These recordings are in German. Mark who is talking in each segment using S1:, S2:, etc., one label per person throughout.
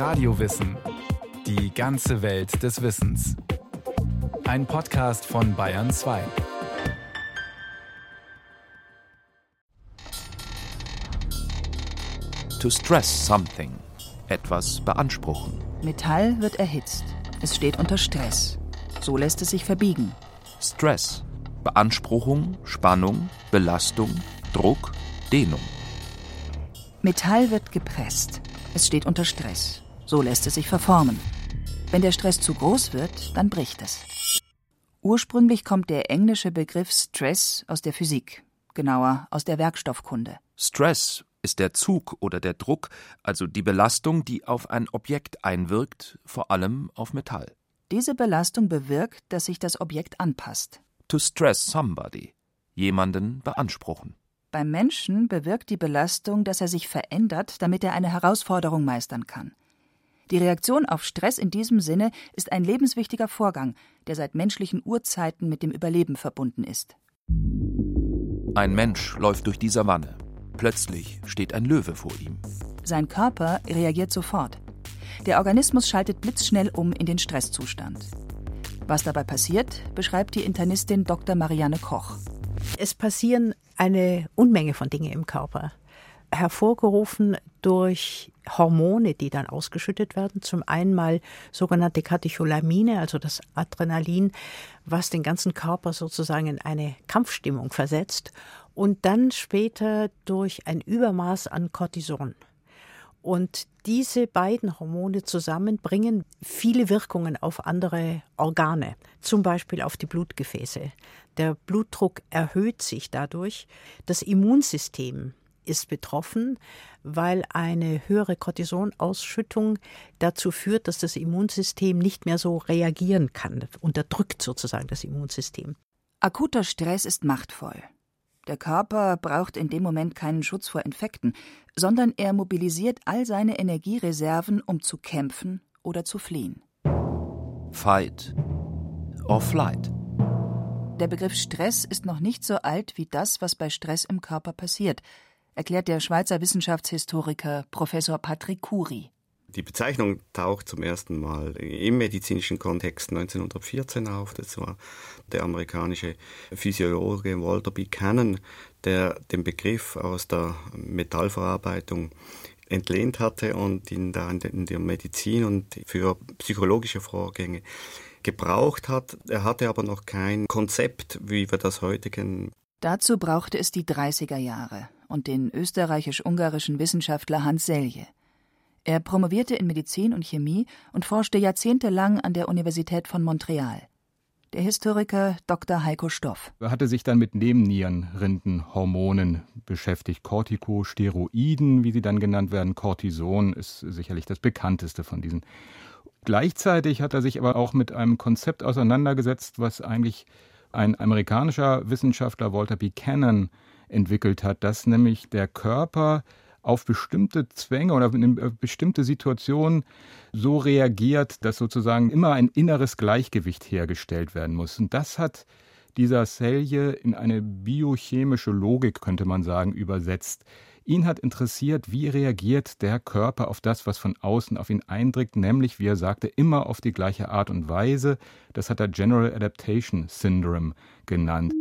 S1: Radiowissen. Die ganze Welt des Wissens. Ein Podcast von Bayern 2.
S2: To stress something. Etwas beanspruchen.
S3: Metall wird erhitzt. Es steht unter Stress. So lässt es sich verbiegen.
S2: Stress. Beanspruchung, Spannung, Belastung, Druck, Dehnung.
S3: Metall wird gepresst. Es steht unter Stress. So lässt es sich verformen. Wenn der Stress zu groß wird, dann bricht es. Ursprünglich kommt der englische Begriff Stress aus der Physik, genauer aus der Werkstoffkunde.
S2: Stress ist der Zug oder der Druck, also die Belastung, die auf ein Objekt einwirkt, vor allem auf Metall.
S3: Diese Belastung bewirkt, dass sich das Objekt anpasst.
S2: To stress somebody. Jemanden beanspruchen.
S3: Beim Menschen bewirkt die Belastung, dass er sich verändert, damit er eine Herausforderung meistern kann. Die Reaktion auf Stress in diesem Sinne ist ein lebenswichtiger Vorgang, der seit menschlichen Urzeiten mit dem Überleben verbunden ist.
S2: Ein Mensch läuft durch die Savanne. Plötzlich steht ein Löwe vor ihm.
S3: Sein Körper reagiert sofort. Der Organismus schaltet blitzschnell um in den Stresszustand. Was dabei passiert, beschreibt die Internistin Dr. Marianne Koch.
S4: Es passieren eine Unmenge von Dingen im Körper, hervorgerufen durch Hormone, die dann ausgeschüttet werden. Zum einen mal sogenannte Katecholamine, also das Adrenalin, was den ganzen Körper sozusagen in eine Kampfstimmung versetzt. Und dann später durch ein Übermaß an Cortison. Und diese beiden Hormone zusammen bringen viele Wirkungen auf andere Organe, zum Beispiel auf die Blutgefäße. Der Blutdruck erhöht sich dadurch. Das Immunsystem ist betroffen, weil eine höhere Cortisonausschüttung dazu führt, dass das Immunsystem nicht mehr so reagieren kann, unterdrückt sozusagen das Immunsystem.
S3: Akuter Stress ist machtvoll. Der Körper braucht in dem Moment keinen Schutz vor Infekten, sondern er mobilisiert all seine Energiereserven, um zu kämpfen oder zu fliehen.
S2: Fight or flight.
S3: Der Begriff Stress ist noch nicht so alt wie das, was bei Stress im Körper passiert, erklärt der Schweizer Wissenschaftshistoriker Professor Patrick Curie.
S5: Die Bezeichnung taucht zum ersten Mal im medizinischen Kontext 1914 auf. Das war der amerikanische Physiologe Walter Buchanan, der den Begriff aus der Metallverarbeitung entlehnt hatte und ihn da in der Medizin und für psychologische Vorgänge gebraucht hat. Er hatte aber noch kein Konzept, wie wir das heute kennen.
S3: Dazu brauchte es die 30er Jahre und den österreichisch-ungarischen Wissenschaftler Hans Selye. Er promovierte in Medizin und Chemie und forschte jahrzehntelang an der Universität von Montreal. Der Historiker Dr. Heiko Stoff.
S6: Er hatte sich dann mit Nebennierenrindenhormonen beschäftigt. Corticosteroiden, wie sie dann genannt werden. Cortison ist sicherlich das bekannteste von diesen. Gleichzeitig hat er sich aber auch mit einem Konzept auseinandergesetzt, was eigentlich ein amerikanischer Wissenschaftler Walter Buchanan entwickelt hat, dass nämlich der Körper auf bestimmte Zwänge oder in bestimmte Situationen so reagiert, dass sozusagen immer ein inneres Gleichgewicht hergestellt werden muss. Und das hat dieser Selje in eine biochemische Logik, könnte man sagen, übersetzt. Ihn hat interessiert, wie reagiert der Körper auf das, was von außen auf ihn eindringt, nämlich, wie er sagte, immer auf die gleiche Art und Weise. Das hat er General Adaptation Syndrome genannt.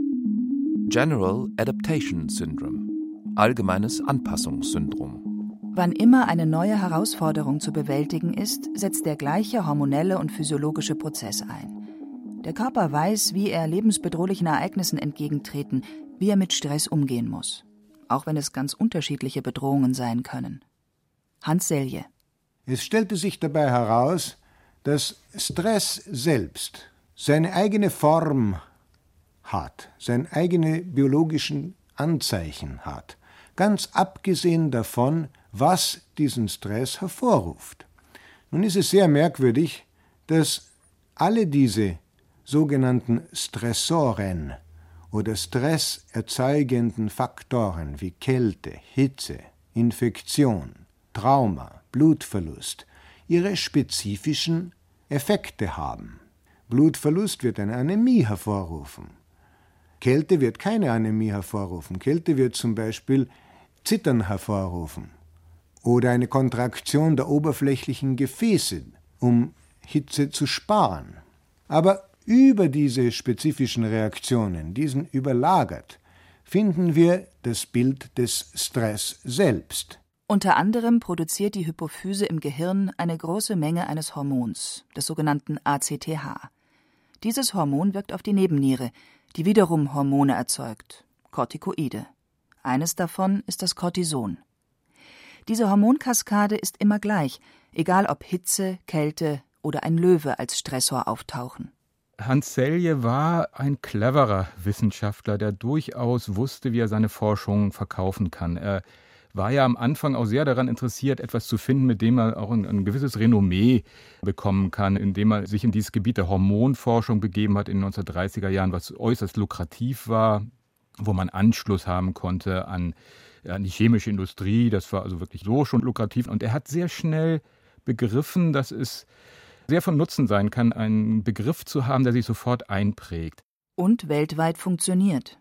S2: General Adaptation Syndrome. Allgemeines Anpassungssyndrom.
S3: Wann immer eine neue Herausforderung zu bewältigen ist, setzt der gleiche hormonelle und physiologische Prozess ein. Der Körper weiß, wie er lebensbedrohlichen Ereignissen entgegentreten, wie er mit Stress umgehen muss auch wenn es ganz unterschiedliche Bedrohungen sein können. Hans Selje.
S7: Es stellte sich dabei heraus, dass Stress selbst seine eigene Form hat, seine eigene biologischen Anzeichen hat, ganz abgesehen davon, was diesen Stress hervorruft. Nun ist es sehr merkwürdig, dass alle diese sogenannten Stressoren oder stresserzeugenden Faktoren wie Kälte, Hitze, Infektion, Trauma, Blutverlust ihre spezifischen Effekte haben. Blutverlust wird eine Anämie hervorrufen. Kälte wird keine Anämie hervorrufen. Kälte wird zum Beispiel Zittern hervorrufen. oder eine Kontraktion der oberflächlichen Gefäße, um Hitze zu sparen. Aber über diese spezifischen Reaktionen, diesen überlagert, finden wir das Bild des Stress selbst.
S3: Unter anderem produziert die Hypophyse im Gehirn eine große Menge eines Hormons, des sogenannten ACTH. Dieses Hormon wirkt auf die Nebenniere, die wiederum Hormone erzeugt, Corticoide. Eines davon ist das Cortison. Diese Hormonkaskade ist immer gleich, egal ob Hitze, Kälte oder ein Löwe als Stressor auftauchen.
S6: Hans Selye war ein cleverer Wissenschaftler, der durchaus wusste, wie er seine Forschung verkaufen kann. Er war ja am Anfang auch sehr daran interessiert, etwas zu finden, mit dem er auch ein, ein, gewisses Renommee bekommen kann, indem er sich in dieses Gebiet der Hormonforschung begeben hat in den 1930er Jahren, was äußerst lukrativ war, wo man Anschluss haben konnte an, an die chemische Industrie. Das war also wirklich so schon lukrativ. Und er hat sehr schnell begriffen, dass es sehr von Nutzen sein kann, einen Begriff zu haben, der sich sofort einprägt.
S3: Und weltweit funktioniert.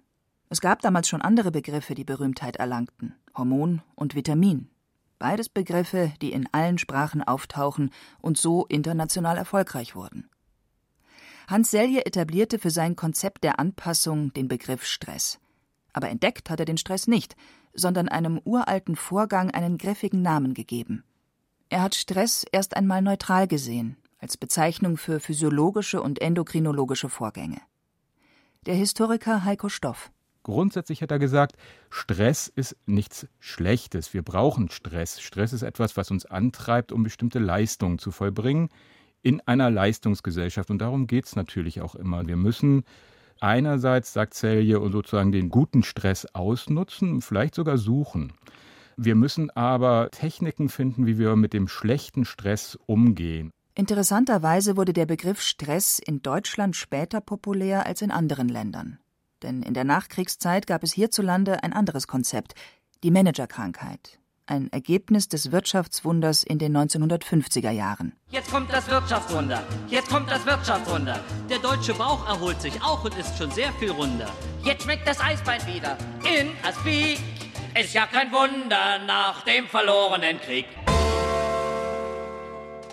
S3: Es gab damals schon andere Begriffe, die Berühmtheit erlangten: Hormon und Vitamin. Beides Begriffe, die in allen Sprachen auftauchen und so international erfolgreich wurden. Hans Selye etablierte für sein Konzept der Anpassung den Begriff Stress. Aber entdeckt hat er den Stress nicht, sondern einem uralten Vorgang einen griffigen Namen gegeben. Er hat Stress erst einmal neutral gesehen, als Bezeichnung für physiologische und endokrinologische Vorgänge. Der Historiker Heiko Stoff
S6: Grundsätzlich hat er gesagt, Stress ist nichts Schlechtes. Wir brauchen Stress. Stress ist etwas, was uns antreibt, um bestimmte Leistungen zu vollbringen in einer Leistungsgesellschaft. Und darum geht es natürlich auch immer. Wir müssen einerseits, sagt Celje, sozusagen den guten Stress ausnutzen, vielleicht sogar suchen. Wir müssen aber Techniken finden, wie wir mit dem schlechten Stress umgehen.
S3: Interessanterweise wurde der Begriff Stress in Deutschland später populär als in anderen Ländern. Denn in der Nachkriegszeit gab es hierzulande ein anderes Konzept, die Managerkrankheit. Ein Ergebnis des Wirtschaftswunders in den 1950er Jahren.
S8: Jetzt kommt das Wirtschaftswunder. Jetzt kommt das Wirtschaftswunder. Der deutsche Bauch erholt sich auch und ist schon sehr viel runder. Jetzt schmeckt das Eisbein wieder in Aspik. Ist ja kein Wunder nach dem verlorenen Krieg.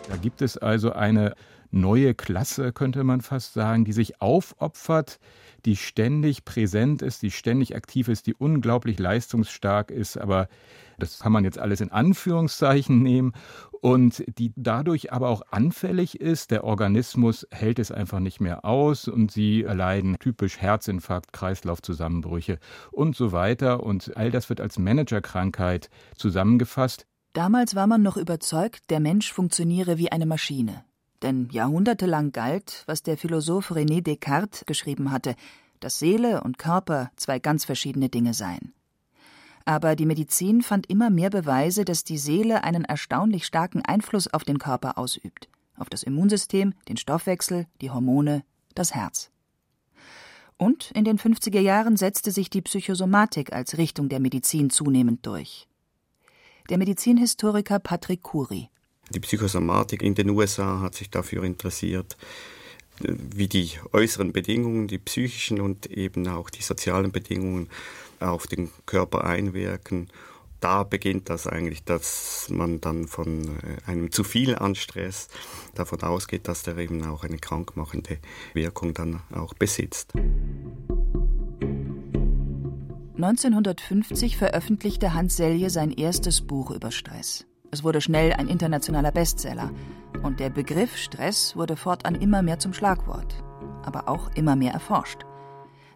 S6: Da gibt es also eine neue Klasse, könnte man fast sagen, die sich aufopfert, die ständig präsent ist, die ständig aktiv ist, die unglaublich leistungsstark ist, aber das kann man jetzt alles in Anführungszeichen nehmen und die dadurch aber auch anfällig ist. Der Organismus hält es einfach nicht mehr aus und sie erleiden typisch Herzinfarkt, Kreislaufzusammenbrüche und so weiter. Und all das wird als Managerkrankheit zusammengefasst.
S3: Damals war man noch überzeugt, der Mensch funktioniere wie eine Maschine. Denn jahrhundertelang galt, was der Philosoph René Descartes geschrieben hatte, dass Seele und Körper zwei ganz verschiedene Dinge seien. Aber die Medizin fand immer mehr Beweise, dass die Seele einen erstaunlich starken Einfluss auf den Körper ausübt, auf das Immunsystem, den Stoffwechsel, die Hormone, das Herz. Und in den 50er Jahren setzte sich die Psychosomatik als Richtung der Medizin zunehmend durch. Der Medizinhistoriker Patrick Curie
S5: die Psychosomatik in den USA hat sich dafür interessiert, wie die äußeren Bedingungen, die psychischen und eben auch die sozialen Bedingungen auf den Körper einwirken. Da beginnt das eigentlich, dass man dann von äh, einem zu viel an Stress davon ausgeht, dass der eben auch eine krankmachende Wirkung dann auch besitzt.
S3: 1950 veröffentlichte Hans Selye sein erstes Buch über Stress. Es wurde schnell ein internationaler Bestseller. Und der Begriff Stress wurde fortan immer mehr zum Schlagwort, aber auch immer mehr erforscht.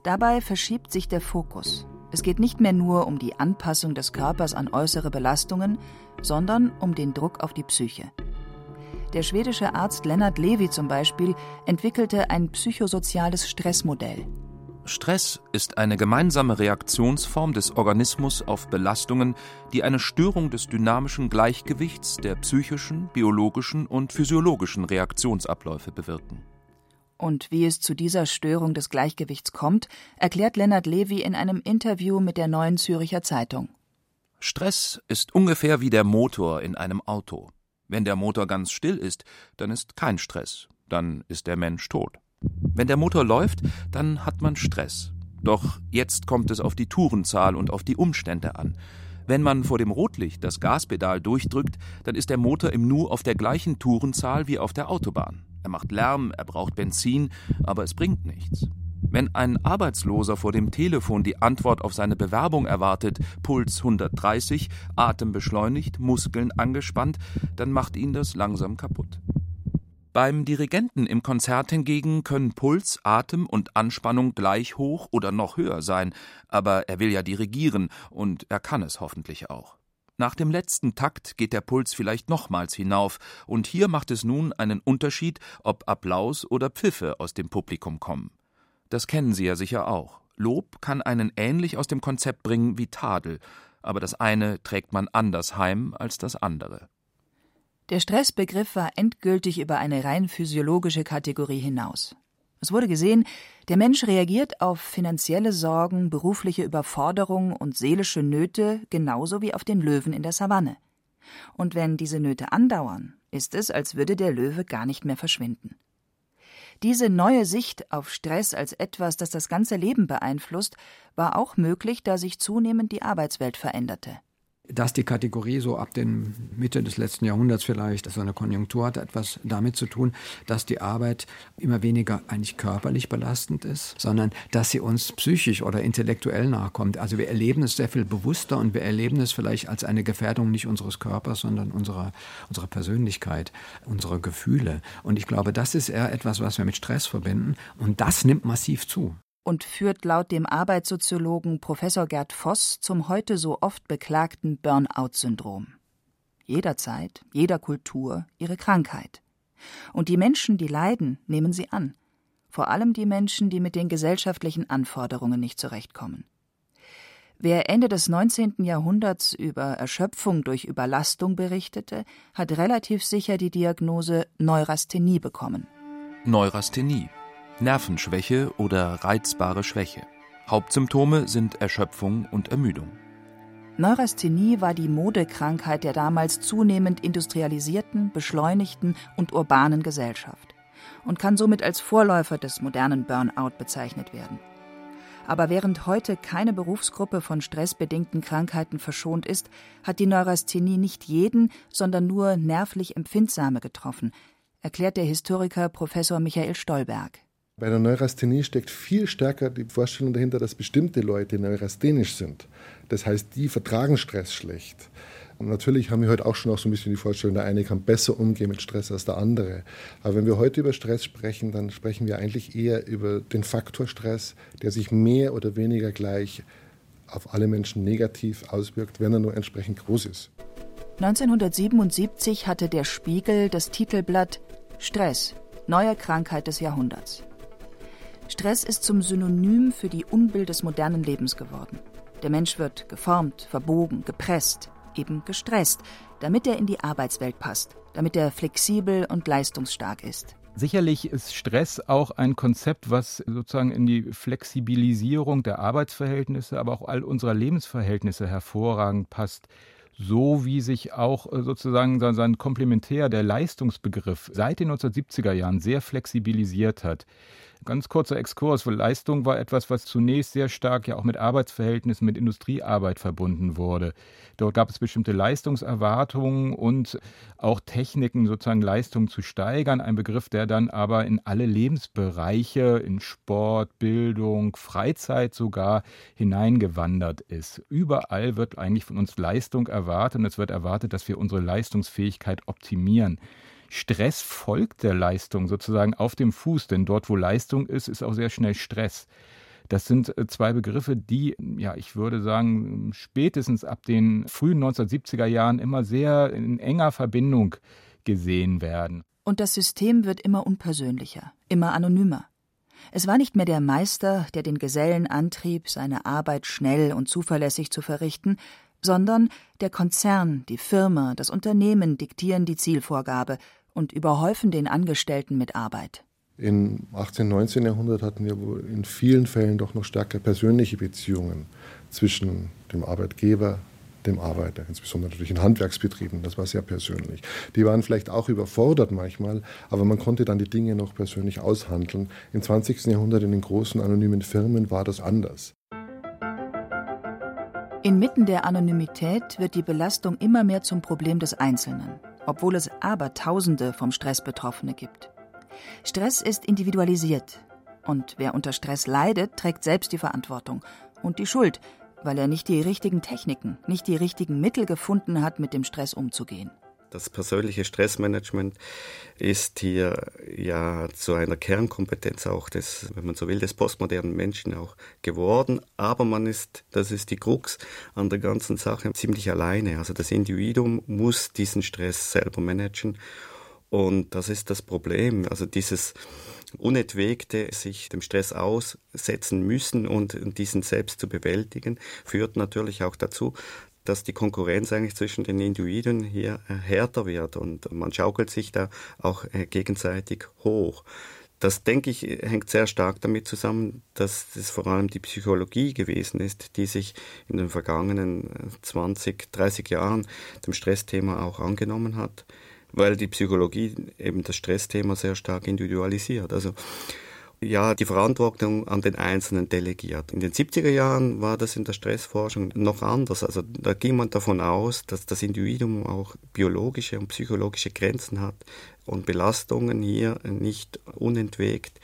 S3: Dabei verschiebt sich der Fokus. Es geht nicht mehr nur um die Anpassung des Körpers an äußere Belastungen, sondern um den Druck auf die Psyche. Der schwedische Arzt Lennart Levi zum Beispiel entwickelte ein psychosoziales Stressmodell.
S2: Stress ist eine gemeinsame Reaktionsform des Organismus auf Belastungen, die eine Störung des dynamischen Gleichgewichts der psychischen, biologischen und physiologischen Reaktionsabläufe bewirken.
S3: Und wie es zu dieser Störung des Gleichgewichts kommt, erklärt Lennart Levy in einem Interview mit der Neuen Züricher Zeitung.
S2: Stress ist ungefähr wie der Motor in einem Auto. Wenn der Motor ganz still ist, dann ist kein Stress, dann ist der Mensch tot. Wenn der Motor läuft, dann hat man Stress. Doch jetzt kommt es auf die Tourenzahl und auf die Umstände an. Wenn man vor dem Rotlicht das Gaspedal durchdrückt, dann ist der Motor im Nu auf der gleichen Tourenzahl wie auf der Autobahn. Er macht Lärm, er braucht Benzin, aber es bringt nichts. Wenn ein Arbeitsloser vor dem Telefon die Antwort auf seine Bewerbung erwartet, Puls 130, Atem beschleunigt, Muskeln angespannt, dann macht ihn das langsam kaputt. Beim Dirigenten im Konzert hingegen können Puls, Atem und Anspannung gleich hoch oder noch höher sein, aber er will ja dirigieren und er kann es hoffentlich auch. Nach dem letzten Takt geht der Puls vielleicht nochmals hinauf, und hier macht es nun einen Unterschied, ob Applaus oder Pfiffe aus dem Publikum kommen. Das kennen Sie ja sicher auch. Lob kann einen ähnlich aus dem Konzept bringen wie Tadel, aber das eine trägt man anders heim als das andere.
S3: Der Stressbegriff war endgültig über eine rein physiologische Kategorie hinaus. Es wurde gesehen, der Mensch reagiert auf finanzielle Sorgen, berufliche Überforderung und seelische Nöte genauso wie auf den Löwen in der Savanne. Und wenn diese Nöte andauern, ist es, als würde der Löwe gar nicht mehr verschwinden. Diese neue Sicht auf Stress als etwas, das das ganze Leben beeinflusst, war auch möglich, da sich zunehmend die Arbeitswelt veränderte
S9: dass die Kategorie so ab den Mitte des letzten Jahrhunderts vielleicht, so eine Konjunktur hat etwas damit zu tun, dass die Arbeit immer weniger eigentlich körperlich belastend ist, sondern dass sie uns psychisch oder intellektuell nachkommt. Also wir erleben es sehr viel bewusster und wir erleben es vielleicht als eine Gefährdung nicht unseres Körpers, sondern unserer, unserer Persönlichkeit, unserer Gefühle. Und ich glaube, das ist eher etwas, was wir mit Stress verbinden und das nimmt massiv zu
S3: und führt laut dem Arbeitssoziologen Professor Gerd Voss zum heute so oft beklagten Burnout-Syndrom. Jederzeit, jeder Kultur ihre Krankheit. Und die Menschen, die leiden, nehmen sie an. Vor allem die Menschen, die mit den gesellschaftlichen Anforderungen nicht zurechtkommen. Wer Ende des 19. Jahrhunderts über Erschöpfung durch Überlastung berichtete, hat relativ sicher die Diagnose Neurasthenie bekommen.
S2: Neurasthenie Nervenschwäche oder reizbare Schwäche. Hauptsymptome sind Erschöpfung und Ermüdung.
S3: Neurasthenie war die Modekrankheit der damals zunehmend industrialisierten, beschleunigten und urbanen Gesellschaft und kann somit als Vorläufer des modernen Burnout bezeichnet werden. Aber während heute keine Berufsgruppe von stressbedingten Krankheiten verschont ist, hat die Neurasthenie nicht jeden, sondern nur nervlich Empfindsame getroffen, erklärt der Historiker Professor Michael Stolberg.
S10: Bei der Neurasthenie steckt viel stärker die Vorstellung dahinter, dass bestimmte Leute neurasthenisch sind. Das heißt, die vertragen Stress schlecht. Und natürlich haben wir heute auch schon auch so ein bisschen die Vorstellung, der eine kann besser umgehen mit Stress als der andere. Aber wenn wir heute über Stress sprechen, dann sprechen wir eigentlich eher über den Faktor Stress, der sich mehr oder weniger gleich auf alle Menschen negativ auswirkt, wenn er nur entsprechend groß ist.
S3: 1977 hatte der Spiegel das Titelblatt Stress, neue Krankheit des Jahrhunderts. Stress ist zum Synonym für die Unbild des modernen Lebens geworden. Der Mensch wird geformt, verbogen, gepresst, eben gestresst, damit er in die Arbeitswelt passt, damit er flexibel und leistungsstark ist.
S6: Sicherlich ist Stress auch ein Konzept, was sozusagen in die Flexibilisierung der Arbeitsverhältnisse, aber auch all unserer Lebensverhältnisse hervorragend passt so wie sich auch äh, sozusagen sein Komplementär, der Leistungsbegriff, seit den 1970er Jahren sehr flexibilisiert hat. Ganz kurzer Exkurs, weil Leistung war etwas, was zunächst sehr stark ja auch mit Arbeitsverhältnissen, mit Industriearbeit verbunden wurde. Dort gab es bestimmte Leistungserwartungen und auch Techniken, sozusagen Leistung zu steigern. Ein Begriff, der dann aber in alle Lebensbereiche, in Sport, Bildung, Freizeit sogar hineingewandert ist. Überall wird eigentlich von uns Leistung erwartet und es wird erwartet, dass wir unsere Leistungsfähigkeit optimieren. Stress folgt der Leistung sozusagen auf dem Fuß, denn dort, wo Leistung ist, ist auch sehr schnell Stress. Das sind äh, zwei Begriffe, die, ja, ich würde sagen, spätestens ab den frühen 1970er Jahren immer sehr in enger Verbindung gesehen werden.
S3: Und das System wird immer unpersönlicher, immer anonymer. Es war nicht mehr der Meister, der den Gesellen antrieb, seine Arbeit schnell und zuverlässig zu verrichten, sondern der Konzern, die Firma, das Unternehmen diktieren die Zielvorgabe und überhäufen den Angestellten mit Arbeit.
S10: Im 18., 19. Jahrhundert hatten wir wohl in vielen Fällen doch noch stärker persönliche Beziehungen zwischen dem Arbeitgeber, dem Arbeiter, insbesondere natürlich in Handwerksbetrieben, das war sehr persönlich. Die waren vielleicht auch überfordert manchmal, aber man konnte dann die Dinge noch persönlich aushandeln. Im 20. Jahrhundert in den großen anonymen Firmen war das anders.
S3: Inmitten der Anonymität wird die Belastung immer mehr zum Problem des Einzelnen, obwohl es Abertausende vom Stress Betroffene gibt. Stress ist individualisiert. Und wer unter Stress leidet, trägt selbst die Verantwortung und die Schuld, weil er nicht die richtigen Techniken, nicht die richtigen Mittel gefunden hat, mit dem Stress umzugehen.
S5: Das persönliche Stressmanagement ist hier ja zu einer Kernkompetenz auch des, wenn man so will, des postmodernen Menschen auch geworden. Aber man ist, das ist die Krux an der ganzen Sache, ziemlich alleine. Also das Individuum muss diesen Stress selber managen. Und das ist das Problem. Also dieses unentwegte sich dem Stress aussetzen müssen und diesen selbst zu bewältigen, führt natürlich auch dazu, dass die Konkurrenz eigentlich zwischen den Individuen hier äh, härter wird und man schaukelt sich da auch äh, gegenseitig hoch. Das, denke ich, hängt sehr stark damit zusammen, dass es vor allem die Psychologie gewesen ist, die sich in den vergangenen 20, äh, 30 Jahren dem Stressthema auch angenommen hat, weil die Psychologie eben das Stressthema sehr stark individualisiert. Also ja, die Verantwortung an den Einzelnen delegiert. In den 70er Jahren war das in der Stressforschung noch anders. Also da ging man davon aus, dass das Individuum auch biologische und psychologische Grenzen hat und Belastungen hier nicht unentwegt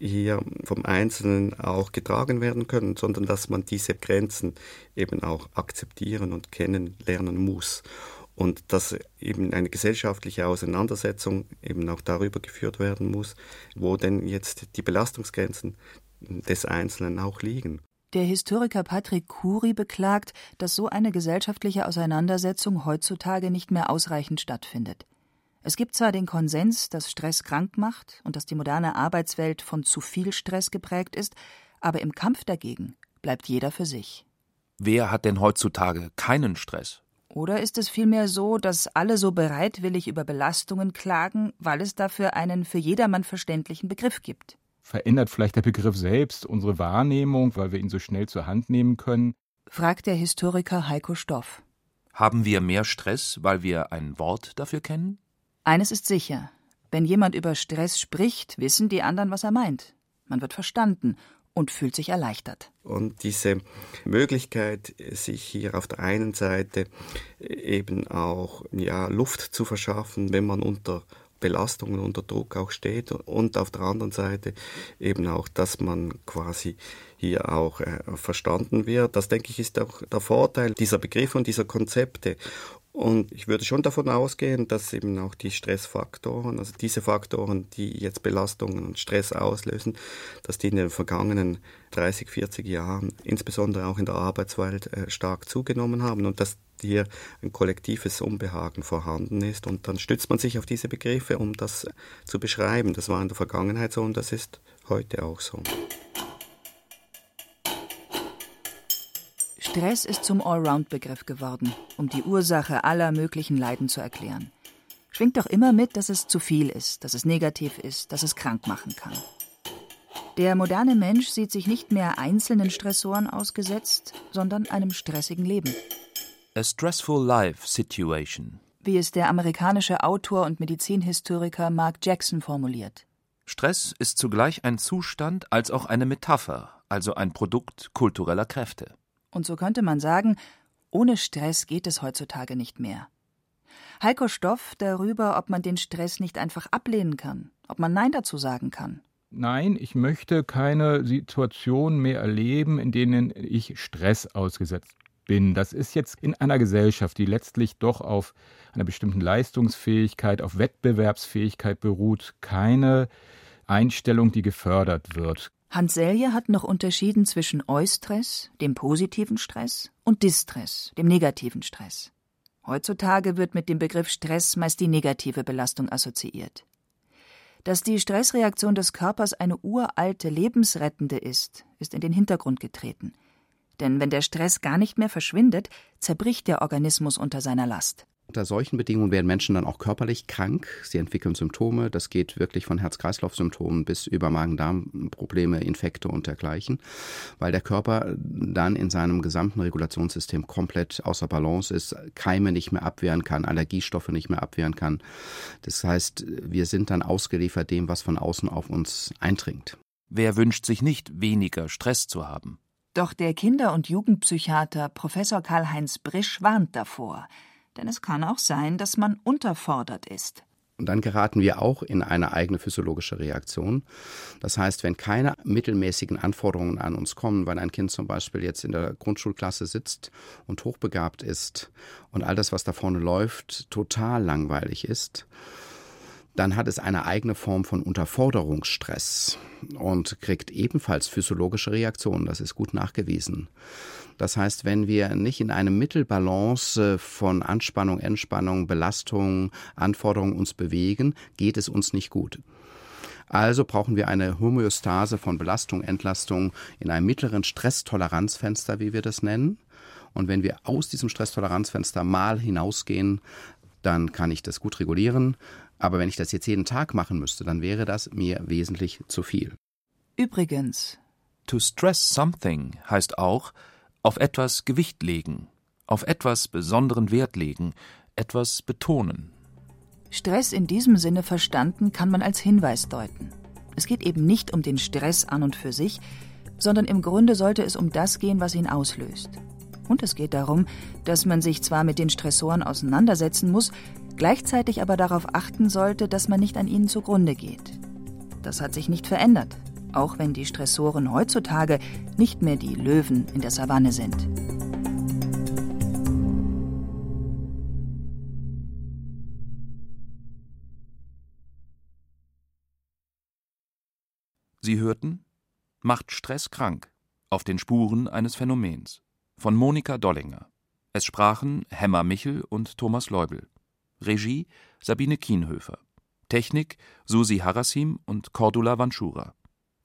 S5: hier vom Einzelnen auch getragen werden können, sondern dass man diese Grenzen eben auch akzeptieren und kennenlernen muss und dass eben eine gesellschaftliche Auseinandersetzung eben auch darüber geführt werden muss, wo denn jetzt die Belastungsgrenzen des Einzelnen auch liegen.
S3: Der Historiker Patrick Kuri beklagt, dass so eine gesellschaftliche Auseinandersetzung heutzutage nicht mehr ausreichend stattfindet. Es gibt zwar den Konsens, dass Stress krank macht und dass die moderne Arbeitswelt von zu viel Stress geprägt ist, aber im Kampf dagegen bleibt jeder für sich.
S2: Wer hat denn heutzutage keinen Stress?
S3: Oder ist es vielmehr so, dass alle so bereitwillig über Belastungen klagen, weil es dafür einen für jedermann verständlichen Begriff gibt?
S6: Verändert vielleicht der Begriff selbst unsere Wahrnehmung, weil wir ihn so schnell zur Hand nehmen können?
S3: fragt der Historiker Heiko Stoff.
S2: Haben wir mehr Stress, weil wir ein Wort dafür kennen?
S3: Eines ist sicher. Wenn jemand über Stress spricht, wissen die anderen, was er meint. Man wird verstanden und fühlt sich erleichtert.
S5: Und diese Möglichkeit, sich hier auf der einen Seite eben auch ja, Luft zu verschaffen, wenn man unter Belastungen, unter Druck auch steht und auf der anderen Seite eben auch, dass man quasi hier auch äh, verstanden wird. Das denke ich ist auch der Vorteil dieser Begriffe und dieser Konzepte. Und ich würde schon davon ausgehen, dass eben auch die Stressfaktoren, also diese Faktoren, die jetzt Belastungen und Stress auslösen, dass die in den vergangenen 30, 40 Jahren, insbesondere auch in der Arbeitswelt, äh, stark zugenommen haben und dass hier ein kollektives Unbehagen vorhanden ist. Und dann stützt man sich auf diese Begriffe, um das zu beschreiben. Das war in der Vergangenheit so und das ist heute auch so.
S3: Stress ist zum Allround-Begriff geworden, um die Ursache aller möglichen Leiden zu erklären. Schwingt doch immer mit, dass es zu viel ist, dass es negativ ist, dass es krank machen kann. Der moderne Mensch sieht sich nicht mehr einzelnen Stressoren ausgesetzt, sondern einem stressigen Leben.
S2: A stressful life situation.
S3: Wie es der amerikanische Autor und Medizinhistoriker Mark Jackson formuliert.
S2: Stress ist zugleich ein Zustand als auch eine Metapher, also ein Produkt kultureller Kräfte.
S3: Und so könnte man sagen, ohne Stress geht es heutzutage nicht mehr. Heiko Stoff darüber, ob man den Stress nicht einfach ablehnen kann, ob man Nein dazu sagen kann.
S6: Nein, ich möchte keine Situation mehr erleben, in denen ich Stress ausgesetzt bin. Das ist jetzt in einer Gesellschaft, die letztlich doch auf einer bestimmten Leistungsfähigkeit, auf Wettbewerbsfähigkeit beruht, keine Einstellung, die gefördert wird.
S3: Hans Selye hat noch unterschieden zwischen Eustress, dem positiven Stress, und Distress, dem negativen Stress. Heutzutage wird mit dem Begriff Stress meist die negative Belastung assoziiert. Dass die Stressreaktion des Körpers eine uralte, lebensrettende ist, ist in den Hintergrund getreten. Denn wenn der Stress gar nicht mehr verschwindet, zerbricht der Organismus unter seiner Last.
S11: Unter solchen Bedingungen werden Menschen dann auch körperlich krank. Sie entwickeln Symptome. Das geht wirklich von Herz-Kreislauf-Symptomen bis über Magen-Darm-Probleme, Infekte und dergleichen, weil der Körper dann in seinem gesamten Regulationssystem komplett außer Balance ist, Keime nicht mehr abwehren kann, Allergiestoffe nicht mehr abwehren kann. Das heißt, wir sind dann ausgeliefert dem, was von außen auf uns eindringt.
S2: Wer wünscht sich nicht weniger Stress zu haben?
S3: Doch der Kinder- und Jugendpsychiater Professor Karl-Heinz Brisch warnt davor, denn es kann auch sein, dass man unterfordert ist.
S11: Und dann geraten wir auch in eine eigene physiologische Reaktion. Das heißt, wenn keine mittelmäßigen Anforderungen an uns kommen, weil ein Kind zum Beispiel jetzt in der Grundschulklasse sitzt und hochbegabt ist und all das, was da vorne läuft, total langweilig ist, dann hat es eine eigene Form von Unterforderungsstress und kriegt ebenfalls physiologische Reaktionen. Das ist gut nachgewiesen. Das heißt, wenn wir nicht in eine Mittelbalance von Anspannung, Entspannung, Belastung, Anforderungen uns bewegen, geht es uns nicht gut. Also brauchen wir eine Homöostase von Belastung, Entlastung in einem mittleren Stresstoleranzfenster, wie wir das nennen. Und wenn wir aus diesem Stresstoleranzfenster mal hinausgehen, dann kann ich das gut regulieren. Aber wenn ich das jetzt jeden Tag machen müsste, dann wäre das mir wesentlich zu viel.
S3: Übrigens.
S2: To stress something heißt auch auf etwas Gewicht legen, auf etwas besonderen Wert legen, etwas betonen.
S3: Stress in diesem Sinne verstanden kann man als Hinweis deuten. Es geht eben nicht um den Stress an und für sich, sondern im Grunde sollte es um das gehen, was ihn auslöst. Und es geht darum, dass man sich zwar mit den Stressoren auseinandersetzen muss, gleichzeitig aber darauf achten sollte, dass man nicht an ihnen zugrunde geht. Das hat sich nicht verändert, auch wenn die Stressoren heutzutage nicht mehr die Löwen in der Savanne sind.
S2: Sie hörten Macht Stress krank auf den Spuren eines Phänomens von Monika Dollinger. Es sprachen Hemmer Michel und Thomas Leubel. Regie Sabine Kienhöfer. Technik Susi Harassim und Cordula Vanschura.